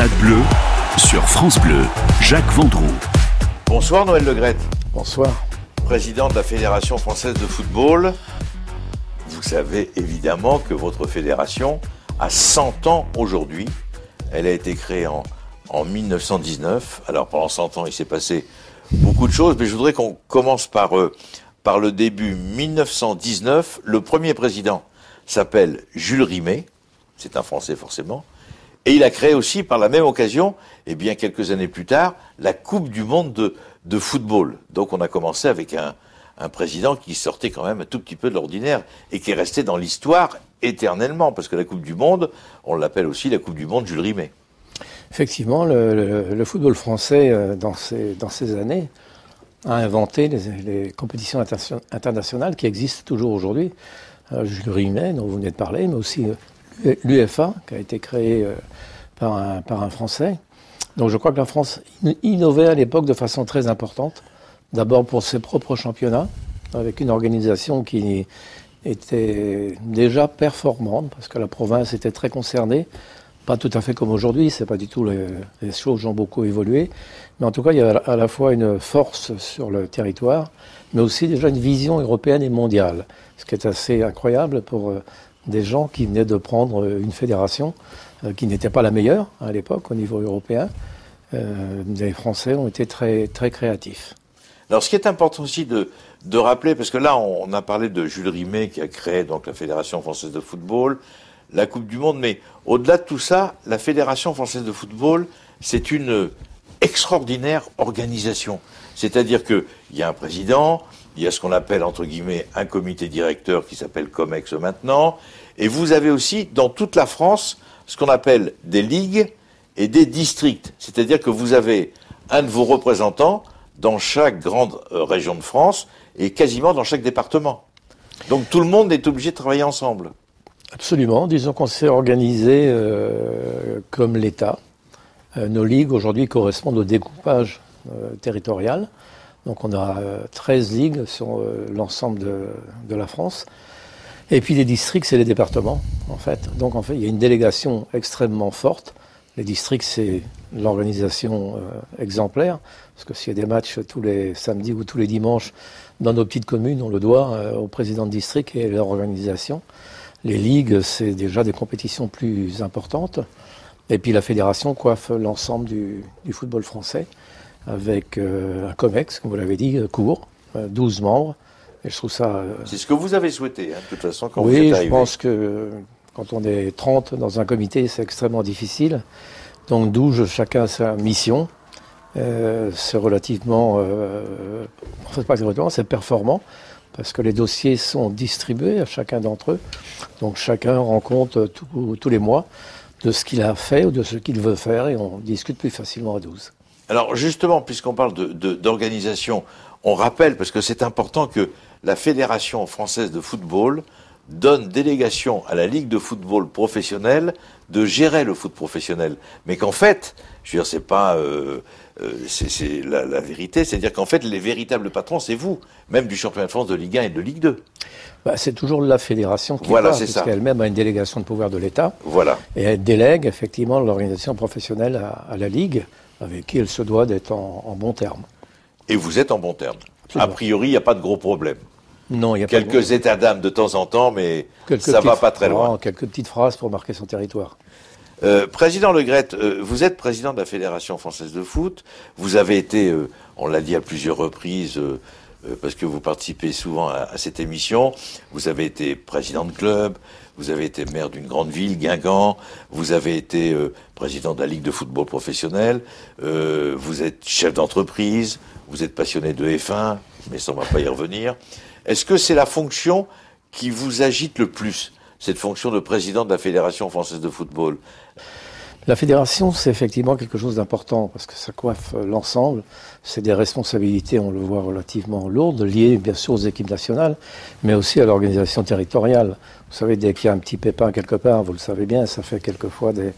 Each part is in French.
Stade Bleu sur France Bleu, Jacques Vendroux. Bonsoir Noël Legrette. Bonsoir. Président de la Fédération française de football. Vous savez évidemment que votre fédération a 100 ans aujourd'hui. Elle a été créée en, en 1919. Alors pendant 100 ans, il s'est passé beaucoup de choses, mais je voudrais qu'on commence par, euh, par le début 1919. Le premier président s'appelle Jules Rimet. C'est un Français forcément. Et il a créé aussi, par la même occasion, et bien quelques années plus tard, la Coupe du Monde de, football. Donc on a commencé avec un, président qui sortait quand même un tout petit peu de l'ordinaire et qui est resté dans l'histoire éternellement, parce que la Coupe du Monde, on l'appelle aussi la Coupe du Monde Jules Rimet. Effectivement, le, football français, euh, dans ces, années, a inventé les, compétitions inter internationales qui existent toujours aujourd'hui. Euh, Jules Rimet, dont vous venez de parler, mais aussi euh, l'UFA, qui a été créé euh, par un, par un Français. Donc je crois que la France innovait à l'époque de façon très importante. D'abord pour ses propres championnats, avec une organisation qui était déjà performante, parce que la province était très concernée. Pas tout à fait comme aujourd'hui, c'est pas du tout les, les, choses ont beaucoup évolué, mais en tout cas il y a à la fois une force sur le territoire, mais aussi déjà une vision européenne et mondiale, ce qui est assez incroyable pour euh, des gens qui venaient de prendre une fédération euh, qui n'était pas la meilleure à l'époque au niveau européen. Euh, les Français ont été très, très créatifs. Alors, ce qui est important aussi de, de rappeler, parce que là, on, a parlé de Jules Rimet qui a créé donc la Fédération française de football, la Coupe du Monde, mais au-delà de tout ça, la Fédération française de football, c'est une extraordinaire organisation. C'est-à-dire qu'il y a un président, il y a ce qu'on appelle entre guillemets un comité directeur qui s'appelle COMEX maintenant, et vous avez aussi dans toute la France ce qu'on appelle des ligues et des districts. C'est-à-dire que vous avez un de vos représentants dans chaque grande euh, région de France et quasiment dans chaque département. Donc tout le monde est obligé de travailler ensemble. Absolument. Disons qu'on s'est organisé euh, comme l'État. Euh, nos ligues aujourd'hui correspondent au découpage territorial. Donc on a 13 ligues sur l'ensemble de, la France. Et puis les districts, c'est les départements, en fait. Donc en fait, il y a une délégation extrêmement forte. Les districts, c'est l'organisation exemplaire. Parce que s'il y a des matchs tous les samedis ou tous les dimanches dans nos petites communes, on le doit au président de district et à leur organisation. Les ligues, c'est déjà des compétitions plus importantes. Et puis la fédération coiffe l'ensemble du, football français avec euh, un COMEX, comme vous l'avez dit, court, euh, 12 membres. Et je trouve ça. Euh, c'est ce que vous avez souhaité, hein, de toute façon, quand oui, vous êtes je pense que quand on est 30 dans un comité, c'est extrêmement difficile. Donc 12, chacun sa mission. Euh, c'est relativement. Euh, pas relativement, c'est performant parce que les dossiers sont distribués à chacun d'entre eux. Donc chacun rend compte tout, tous les mois de ce qu'il a fait ou de ce qu'il veut faire et on discute plus facilement à 12. Alors justement, puisqu'on parle d'organisation, on rappelle, parce que c'est important que la Fédération française de football donne délégation à la Ligue de football professionnel de gérer le foot professionnel. Mais qu'en fait, je veux dire, c'est pas... Euh, c'est la, la, vérité, c'est-à-dire qu'en fait, les véritables patrons, c'est vous, même du championnat de France de Ligue 1 et de Ligue 2. Bah, c'est toujours la fédération qui voilà, parle, puisqu'elle-même a une délégation de pouvoir de l'État. Voilà. Et elle délègue effectivement l'organisation professionnelle à, à, la Ligue, avec qui elle se doit d'être en, en bon terme. Et vous êtes en bon terme. A priori, il n'y a pas de gros problèmes. Non, il y a quelques pas de... états d'âme de temps en temps, mais quelques ça va pas très loin. Non, quelques petites phrases pour marquer son territoire. Euh, président Le Gret, euh, vous êtes président de la Fédération française de foot. Vous avez été, euh, on l'a dit à plusieurs reprises, parce que vous participez souvent à, à, cette émission, vous avez été président de club, vous avez été maire d'une grande ville, Guingamp, vous avez été président de la Ligue de football professionnel, vous êtes chef d'entreprise, vous êtes passionné de F1, mais ça on va pas y revenir. Est-ce que c'est la fonction qui vous agite le plus cette fonction de président de la Fédération française de football? La fédération, c'est effectivement quelque chose d'important parce que ça coiffe l'ensemble. C'est des responsabilités, on le voit, relativement lourdes, liées bien sûr aux équipes nationales, mais aussi à l'organisation territoriale. Vous savez, dès qu'il y a un petit pépin quelque part, vous le savez bien, ça fait quelquefois des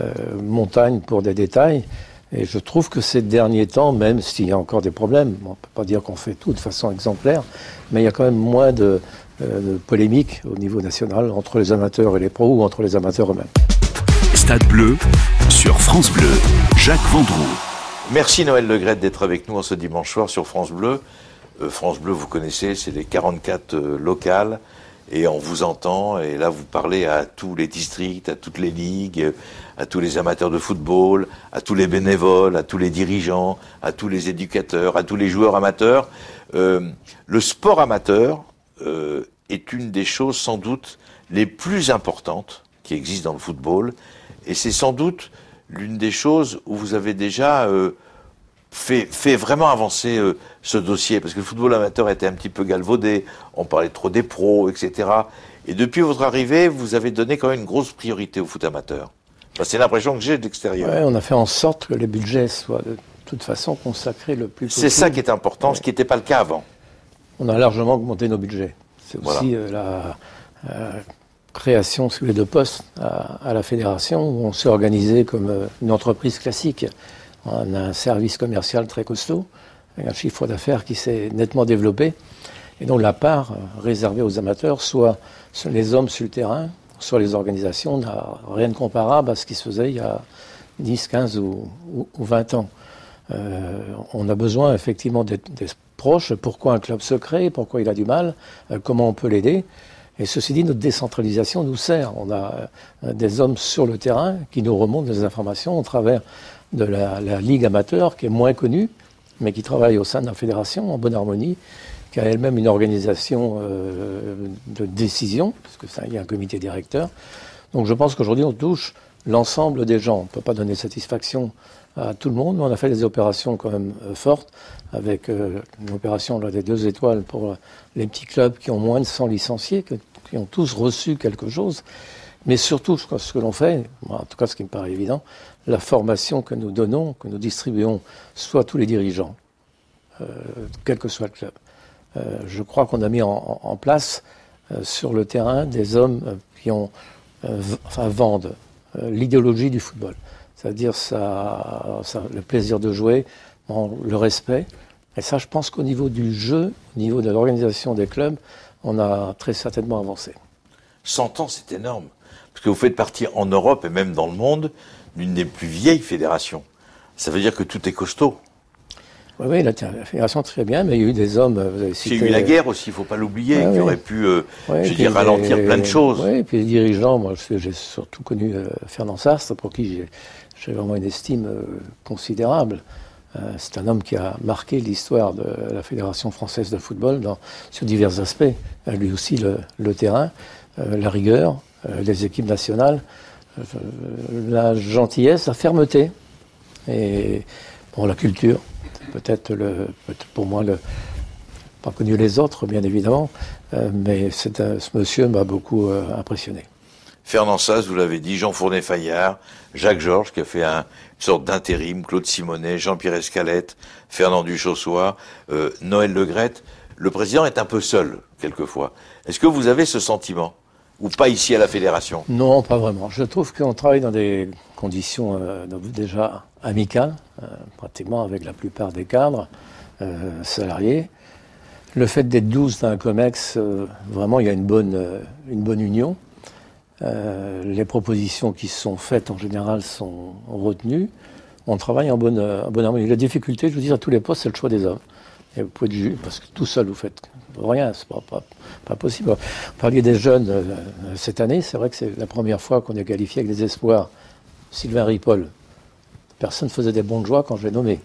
euh, montagnes pour des détails. Et je trouve que ces derniers temps, même s'il y a encore des problèmes, on ne peut pas dire qu'on fait tout de façon exemplaire, mais il y a quand même moins de, euh, de polémiques au niveau national entre les amateurs et les pros ou entre les amateurs eux-mêmes. Stade bleu, Sur France Bleu, Jacques Vendroux. Merci Noël Legrette d'être avec nous en ce dimanche soir sur France Bleu. Euh, France Bleu, vous connaissez, c'est les 44 euh, locales et on vous entend et là vous parlez à tous les districts, à toutes les ligues, à tous les amateurs de football, à tous les bénévoles, à tous les dirigeants, à tous les éducateurs, à tous les joueurs amateurs. Euh, le sport amateur euh, est une des choses sans doute les plus importantes qui existent dans le football et c'est sans doute l'une des choses où vous avez déjà euh, fait, vraiment avancer ce dossier, parce que le football amateur était un petit peu galvaudé, on parlait trop des pros, etc. Et depuis votre arrivée, vous avez donné quand même une grosse priorité au foot amateur. Enfin, c'est l'impression que j'ai de l'extérieur. Ouais, on a fait en sorte que les budgets soient de toute façon consacrés le plus possible. C'est ça qui est important, ce qui n'était pas le cas avant. On a largement augmenté nos budgets. C'est Voilà. aussi euh, la euh, création si vous voulez, de postes à, à la fédération où on s'est organisé comme euh, une entreprise classique. On a un service commercial très costaud, avec un chiffre d'affaires qui s'est nettement développé. Et donc la part réservée aux amateurs, soit les hommes sur le terrain, soit les organisations, n'a rien de comparable à ce qui se faisait il y a 10, 15 ou, ou- ou 20 ans. Euh, on a besoin effectivement d'être d'être proche. Pourquoi un club se crée? Pourquoi il a du mal? Euh, Comment on peut l'aider? Et ceci dit, notre décentralisation nous sert. On a euh, des hommes sur le terrain qui nous remontent des informations au travers de la Ligue amateur, qui est moins connue, mais qui travaille au sein de la fédération en bonne harmonie, qui a elle-même une organisation euh, de décision, parce que ça, il y a un comité directeur. Donc je pense qu'aujourd'hui, on touche l'ensemble des gens. On ne peut pas donner satisfaction à tout le monde, mais on a fait des opérations quand même euh, fortes, avec euh, une opération des deux étoiles pour les petits clubs qui ont moins de 100 licenciés, qui ont tous reçu quelque chose. Mais surtout, ce que- l'on fait, en tout cas ce qui me paraît évident, la formation que nous donnons, que nous distribuons, soit tous les dirigeants, euh, quel que soit le club. Euh, je crois qu'on a mis en, place euh, sur le terrain des hommes euh, qui vendent l'idéologie du football, c'est-à-dire le plaisir de jouer, le respect. Et ça, je pense qu'au niveau du jeu, au niveau de l'organisation des clubs, on a très certainement avancé. 100 ans, c'est énorme. Parce que vous faites partie en Europe et même dans le monde d'une des plus vieilles fédérations. Ça veut dire que tout est costaud. Oui, oui, la, fédération très bien, mais il y a eu des hommes. euh, Vous avez Il y a eu la guerre aussi, il faut pas l'oublier, qui oui. aurait pu, euh, je les- ralentir plein de choses. Oui, et puis les dirigeants, moi j'ai surtout connu euh, Fernand Sastre, pour qui j'ai- vraiment une estime euh, considérable. Euh, c'est un homme qui a marqué l'histoire de la Fédération française de football dans, sur divers aspects. Euh, lui aussi, le, le terrain, euh, la rigueur, euh, les équipes nationales, euh, la gentillesse, la fermeté et bon, la culture. Peut-être le, pour moi le, pas connu les autres, bien évidemment, euh, mais ce monsieur m'a beaucoup euh, impressionné. Fernand Sass, vous l'avez dit, Jean Fournet-Fayard, Jacques Georges qui a fait un, une sorte d'intérim, Claude Simonet, Jean-Pierre Escalette, Fernand Duchossois, euh, Noël Legrette. Le président est un peu seul, quelquefois. Est-ce que vous avez ce sentiment? Ou pas ici à la fédération Non, pas vraiment. Je trouve qu'on travaille dans des conditions euh, déjà amicales, euh, pratiquement avec la plupart des cadres euh, salariés. Le fait d'être 12 dans un COMEX, vraiment, il y a une bonne, une bonne union. Les propositions qui sont faites en général sont retenues. On travaille en bonne, en bonne harmonie. La difficulté, je vous dis, à tous les postes, c'est le choix des hommes. Et vous pouvez être ju- parce que tout seul, vous faites rien, c'est pas, pas, pas possible. Vous parliez des jeunes euh, cette année, c'est vrai que c'est la première fois qu'on est qualifié avec des espoirs. Sylvain Ripoll, personne ne faisait des bons de joie quand je l'ai nommé.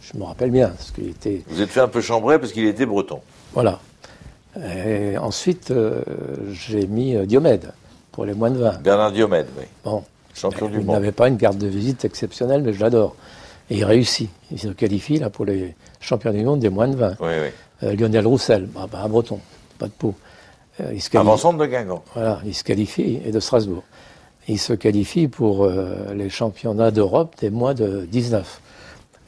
Je me rappelle bien, parce qu'il était Vous êtes fait un peu chambrer parce qu'il était breton. voilà. Et ensuite, euh, j'ai mis euh, Diomède pour les moins de 20. Bernard Diomède, oui. Bon, Champion du il monde. n'avait pas une carte de visite exceptionnelle, mais je l'adore. Et il réussit. Il se qualifie là pour les champions du monde des moins de 20. Oui, oui. Euh, Lionel Roussel, bah, bah, un breton, pas de peau. Euh, il se qualifie. De Guingamp. Voilà, il se qualifie, et de Strasbourg. Il se qualifie pour euh, les championnats d'Europe des moins de 19.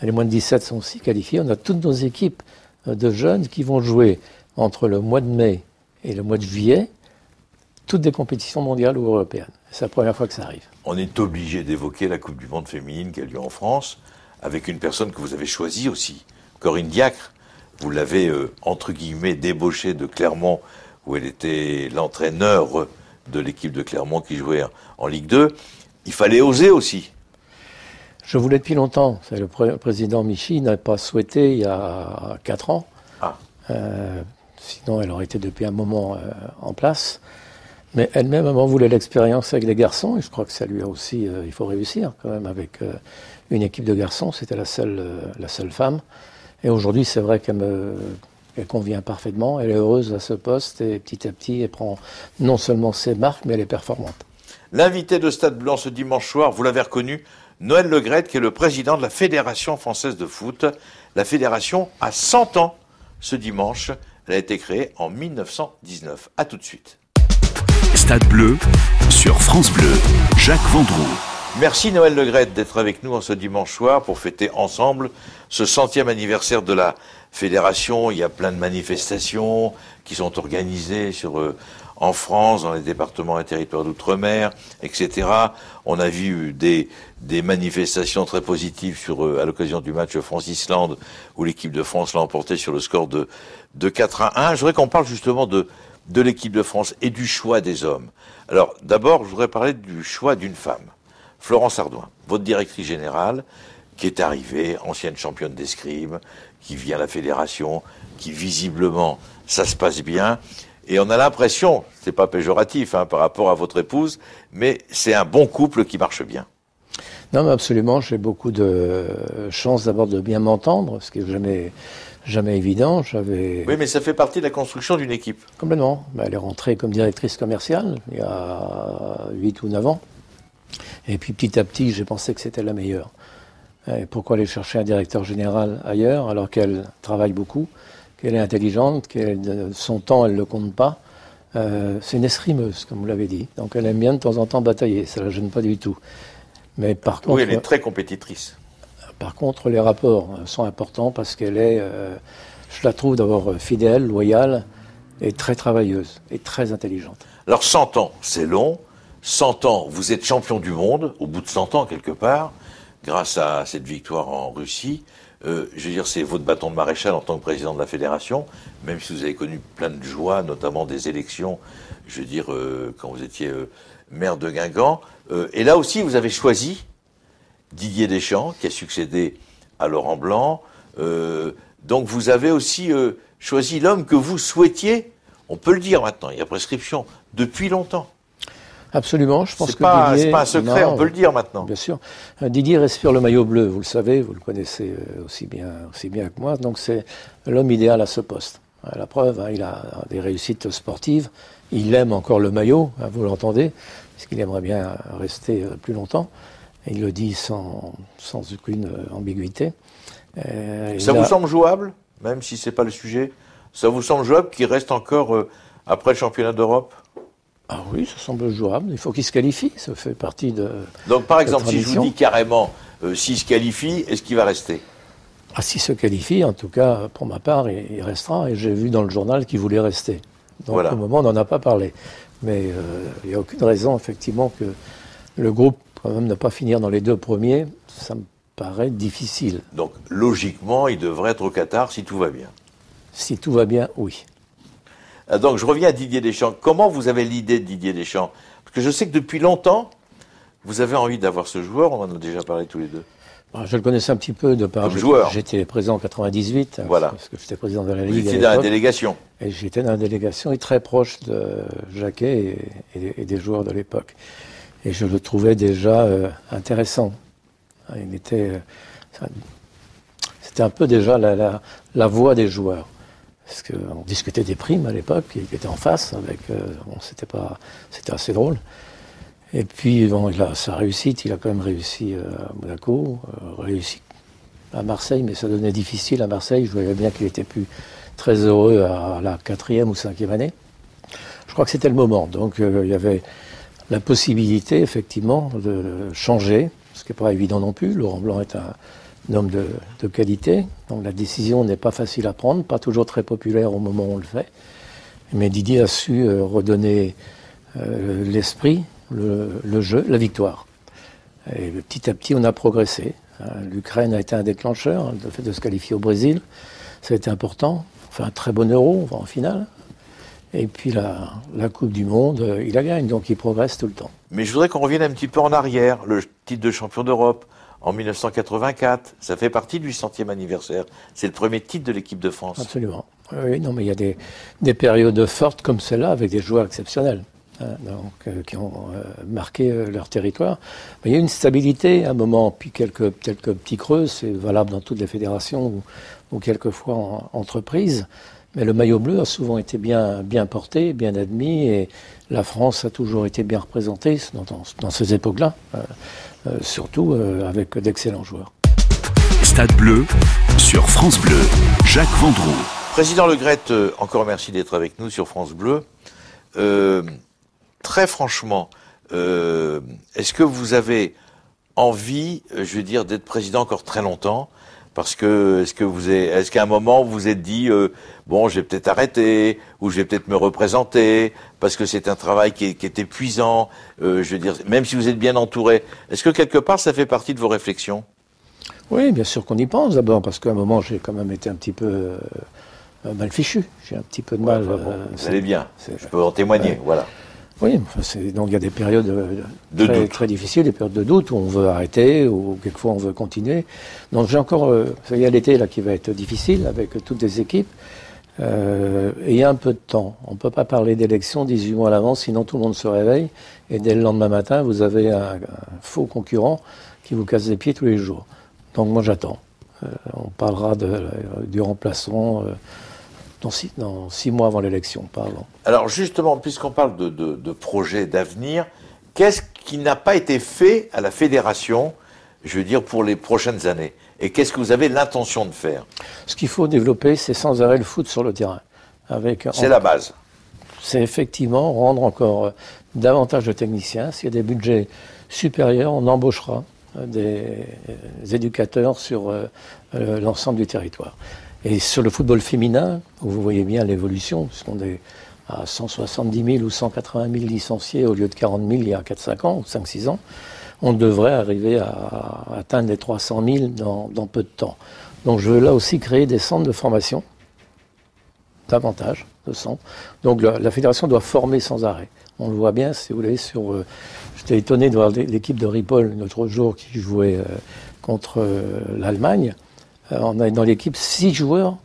Et les moins de 17 sont aussi qualifiés. On a toutes nos équipes euh, de jeunes qui vont jouer entre le mois de mai et le mois de juillet, toutes des compétitions mondiales ou européennes. C'est la première fois que ça arrive. On est obligé d'évoquer la Coupe du Monde féminine qui a lieu en France, avec une personne que vous avez choisie aussi, Corinne Diacre. Vous l'avez, euh, entre guillemets, débauchée de Clermont, où elle était l'entraîneur de l'équipe de Clermont qui jouait en, Ligue 2. Il fallait oser aussi. Je voulais depuis longtemps. Le président Michi n'a pas souhaité il y a 4 ans. Ah. Euh, sinon, elle aurait été depuis un moment euh, en place. Mais elle-même, elle voulait l'expérience avec les garçons. Et je crois que ça lui a aussi. Euh, il faut réussir quand même avec une équipe de garçons. C'était la seule, la seule femme. Et aujourd'hui, c'est vrai qu'elle me elle convient parfaitement. Elle est heureuse à ce poste et petit à petit, elle prend non seulement ses marques, mais elle est performante. L'invité de Stade Blanc ce dimanche soir, vous l'avez reconnu, Noël Legrette, qui est le président de la Fédération française de foot. La fédération a 100 ans ce dimanche. Elle a été créée en 1919. A tout de suite. Stade Bleu sur France Bleu. Jacques Vendroux. Merci Noël Legrette d'être avec nous en ce dimanche soir pour fêter ensemble ce centième anniversaire de la fédération. Il y a plein de manifestations qui sont organisées sur, euh, en France, dans les départements et territoires d'outre-mer, etc. On a vu des, des manifestations très positives sur, euh, à l'occasion du match France-Islande, où l'équipe de France l'a emporté sur le score de, de 4 à 1. Je voudrais qu'on parle justement de, de l'équipe de France et du choix des hommes. Alors, d'abord, je voudrais parler du choix d'une femme. Florence Ardouin, votre directrice générale, qui est arrivée, ancienne championne d'escrime, qui vient à la fédération, qui visiblement, ça se passe bien. Et on a l'impression, c'est pas péjoratif hein, par rapport à votre épouse, mais c'est un bon couple qui marche bien. Non, mais absolument. J'ai beaucoup de chance d'abord de bien m'entendre, ce qui n'est jamais, jamais évident. J'avais. Oui, mais ça fait partie de la construction d'une équipe. Complètement. Elle est rentrée comme directrice commerciale il y a 8 ou 9 ans. Et puis petit à petit, j'ai pensé que c'était la meilleure. Et pourquoi aller chercher un directeur général ailleurs alors qu'elle travaille beaucoup, qu'elle est intelligente, que son temps, elle ne le compte pas? Euh, C'est une escrimeuse, comme vous l'avez dit. Donc elle aime bien de temps en temps batailler, ça ne la gêne pas du tout. Mais par contre, oui, elle est très compétitrice. Par contre, les rapports sont importants parce qu'elle est, euh, je la trouve d'abord fidèle, loyale et très travailleuse et très intelligente. Alors 100 ans, c'est long. 100 ans, vous êtes champion du monde, au bout de 100 ans quelque part, grâce à cette victoire en Russie. Euh, je veux dire, c'est votre bâton de maréchal en tant que président de la fédération, même si vous avez connu plein de joies, notamment des élections, je veux dire, euh, quand vous étiez euh, maire de Guingamp. et là aussi, vous avez choisi Didier Deschamps, qui a succédé à Laurent Blanc. donc vous avez aussi choisi l'homme que vous souhaitiez, on peut le dire maintenant, il y a prescription, depuis longtemps. Absolument, je pense que pas, Didier... C'est pas un secret, on peut le dire maintenant. Bien sûr. Euh, Didier respire le maillot bleu, vous le savez, vous le connaissez euh, aussi bien, aussi bien que moi, donc c'est l'homme idéal à ce poste. Euh, la preuve, hein, il a des réussites sportives, il aime encore le maillot, hein, vous l'entendez, puisqu'il aimerait bien rester plus longtemps. il le dit sans, sans aucune ambiguïté. ça vous semble jouable, même si c'est pas le sujet? Ça vous semble jouable qu'il reste encore, après le championnat d'Europe? Ah oui, ça semble jouable. Il faut qu'il se qualifie. Ça fait partie de. Donc, par exemple, si je vous dis carrément, euh, s'il se qualifie, est-ce qu'il va rester? Ah, S'il se qualifie, en tout cas, pour ma part, il, restera. Et j'ai vu dans le journal qu'il voulait rester. Donc, voilà. au moment, on n'en a pas parlé. Mais euh, il n'y a aucune raison, effectivement, que le groupe, quand même, ne pas finir dans les deux premiers. Ça me paraît difficile. Donc, logiquement, il devrait être au Qatar si tout va bien. Si tout va bien, oui. Euh, donc je reviens à Didier Deschamps. Comment vous avez l'idée de Didier Deschamps? Parce que je sais que depuis longtemps, vous avez envie d'avoir ce joueur, on en a déjà parlé tous les deux. Je le connaissais un petit peu de par joueur. J'étais présent en 98, voilà. parce que j'étais président de la Ligue. Étiez dans la délégation. Et j'étais dans la délégation et très proche de Jacquet et, des joueurs de l'époque. Et je le trouvais déjà euh, intéressant. Il était, euh, c'était un peu déjà la, la voix des joueurs parce qu'on discutait des primes à l'époque, il était en face avec, euh, c'était pas, c'était assez drôle. Et puis, il a sa réussite, il a quand même réussi euh, à Monaco, euh, réussi à Marseille, mais ça devenait difficile à Marseille. Je voyais bien qu'il était plus très heureux à la quatrième ou cinquième année. Je crois que c'était le moment. Donc, il y avait la possibilité, effectivement, de changer, ce qui n'est pas évident non plus. Laurent Blanc est un homme de, qualité. Donc la décision n'est pas facile à prendre, pas toujours très populaire au moment où on le fait. Mais Didier a su euh, redonner euh, l'esprit, le, jeu, la victoire. Et petit à petit, on a progressé. Hein, L'Ukraine a été un déclencheur, le fait de se qualifier au Brésil, ça a été important. Enfin, un très bon euro en finale. Et puis la, la Coupe du Monde, euh, il la gagne, donc il progresse tout le temps. Mais je voudrais qu'on revienne un petit peu en arrière. Le titre de champion d'Europe, en 1984. Ça fait partie du centième anniversaire. C'est le premier titre de l'équipe de France. Absolument. Oui, non, mais il y a des, des périodes fortes comme celle-là avec des joueurs exceptionnels. Hein, donc, euh, qui ont euh, marqué euh, leur territoire. Il y a une stabilité à un moment, puis quelques, quelques petits creux, c'est valable dans toutes les fédérations ou, quelquefois en entreprises. Mais le maillot bleu a souvent été bien, bien porté, bien admis, et la France a toujours été bien représentée dans, ces époques-là, euh, surtout euh, avec d'excellents joueurs. Stade bleu sur France Bleu. Jacques Vendroux. Président Le Gret, encore merci d'être avec nous sur France Bleu. Euh, très franchement, euh, est-ce que vous avez envie, euh, je veux dire, d'être président encore très longtemps Parce que est-ce que vous est, est-ce qu'à un moment vous vous êtes dit euh, bon, je vais peut-être arrêter ou je vais peut-être me représenter parce que c'est un travail qui est, qui est épuisant. euh, je veux dire, même si vous êtes bien entouré, est-ce que quelque part ça fait partie de vos réflexions? Oui, bien sûr qu'on y pense d'abord, parce qu'à un moment j'ai quand même été un petit peu euh, mal fichu. J'ai un petit peu de mal. Bon, Vous c'est- allez bien, je peux en témoigner. Voilà. Oui, donc il y a des périodes euh, De très, doute. très difficiles, des périodes de doute où on veut arrêter, ou quelquefois on veut continuer. Donc j'ai encore, euh, il y a l'été là qui va être difficile avec toutes les équipes. Euh, et il y a un peu de temps. On ne peut pas parler d'élection 18 mois à l'avance, sinon tout le monde se réveille. Et dès le lendemain matin, vous avez un, un faux concurrent qui vous casse les pieds tous les jours. Donc moi j'attends. Euh, on parlera de, euh, du remplaçant euh, dans, six, dans six mois avant l'élection, pas avant. Alors justement, puisqu'on parle de, de, de projets d'avenir, qu'est-ce qui n'a pas été fait à la fédération, je veux dire, pour les prochaines années? Et qu'est-ce que vous avez l'intention de faire? Ce qu'il faut développer, c'est sans arrêt le foot sur le terrain. Avec, C'est la base. c'est effectivement rendre encore euh, davantage de techniciens. S'il y a des budgets supérieurs, on embauchera euh, des, des éducateurs sur euh, euh, l'ensemble du territoire. Et sur le football féminin, où vous voyez bien l'évolution, puisqu'on est à 170 000 ou 180 000 licenciés au lieu de 40 000 il y a 4-5 ans ou 5-6 ans, on devrait arriver à atteindre les 300 000 dans, peu de temps. Donc je veux là aussi créer des centres de formation davantage de centres. Donc la, fédération doit former sans arrêt. On le voit bien, si vous voulez, sur. euh, J'étais étonné de voir l'é- l'équipe de Ripoll l'autre jour qui jouait euh, contre euh, l'Allemagne. Euh, on a dans l'équipe six joueurs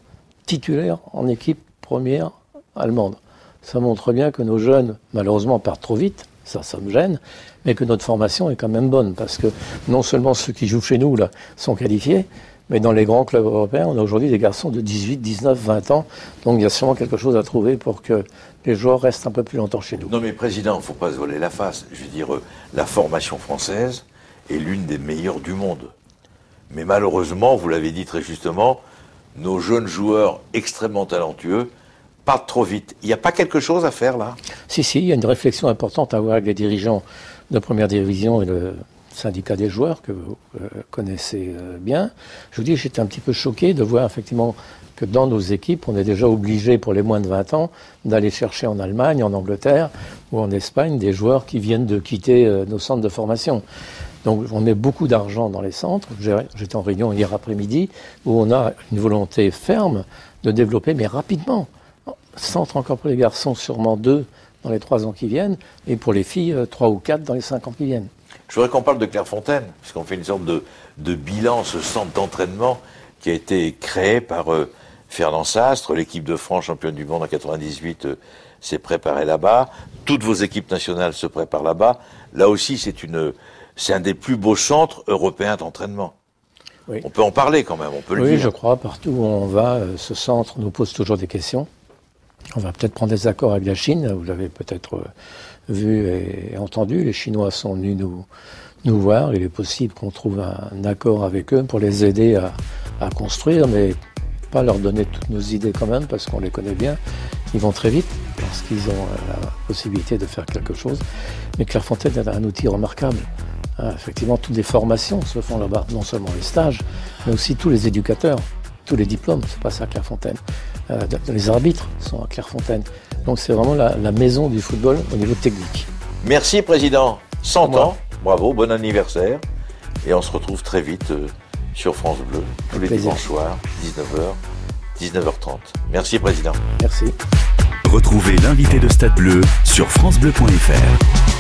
titulaires en équipe première allemande. Ça montre bien que nos jeunes, malheureusement, partent trop vite. Ça, ça me gêne, mais que notre formation est quand même bonne parce que non seulement ceux qui jouent chez nous là sont qualifiés, mais dans les grands clubs européens, on a aujourd'hui des garçons de 18, 19, 20 ans. Donc il y a sûrement quelque chose à trouver pour que les joueurs restent un peu plus longtemps chez nous. Non mais président, faut pas se voler la face. Je veux dire, euh, la formation française est l'une des meilleures du monde. Mais malheureusement, vous l'avez dit très justement, nos jeunes joueurs extrêmement talentueux partent trop vite. Il n'y a pas quelque chose à faire là? Si, si, il y a une réflexion importante à avoir avec les dirigeants de première division et le syndicat des joueurs que vous euh, connaissez euh, bien. Je vous dis, j'étais un petit peu choqué de voir effectivement que dans nos équipes, on est déjà obligé pour les moins de 20 ans d'aller chercher en Allemagne, en Angleterre ou en Espagne des joueurs qui viennent de quitter euh, nos centres de formation. Donc on met beaucoup d'argent dans les centres. J'étais en réunion hier après-midi où on a une volonté ferme de développer, mais rapidement. Centre encore pour les garçons, sûrement deux dans les trois ans qui viennent, et pour les filles, euh, trois ou quatre dans les cinq ans qui viennent. Je voudrais qu'on parle de Clairefontaine, puisqu'on fait une sorte de, de bilan, ce centre d'entraînement qui a été créé par euh, Fernand Sastre, l'équipe de France championne du monde en 98 euh, s'est préparée là-bas, toutes vos équipes nationales se préparent là-bas. Là aussi, c'est une, c'est un des plus beaux centres européens d'entraînement. Oui. On peut en parler quand même, on peut le Oui, dire. je crois, partout où on va, euh, ce centre nous pose toujours des questions. On va peut-être prendre des accords avec la Chine, vous l'avez peut-être euh, vu et entendu. Les Chinois sont venus nous, nous voir. Il est possible qu'on trouve un, accord avec eux pour les aider à, à construire, mais pas leur donner toutes nos idées quand même, parce qu'on les connaît bien. Ils vont très vite, parce qu'ils ont euh, la possibilité de faire quelque chose. Mais Clairefontaine est un outil remarquable. Ah, effectivement, toutes les formations se font là-bas, non seulement les stages, mais aussi tous les éducateurs, tous les diplômes se passent à Clairefontaine. Euh, les arbitres sont à Clairefontaine. Donc c'est vraiment la, la maison du football au niveau technique. Merci Président, 100 Moi. ans, bravo, bon anniversaire, et on se retrouve très vite euh, sur France Bleu, tous les plaisir. dimanches soirs, 19h, 19h30. Merci Président. Merci. Retrouvez l'invité de Stade Bleu sur FranceBleu.fr.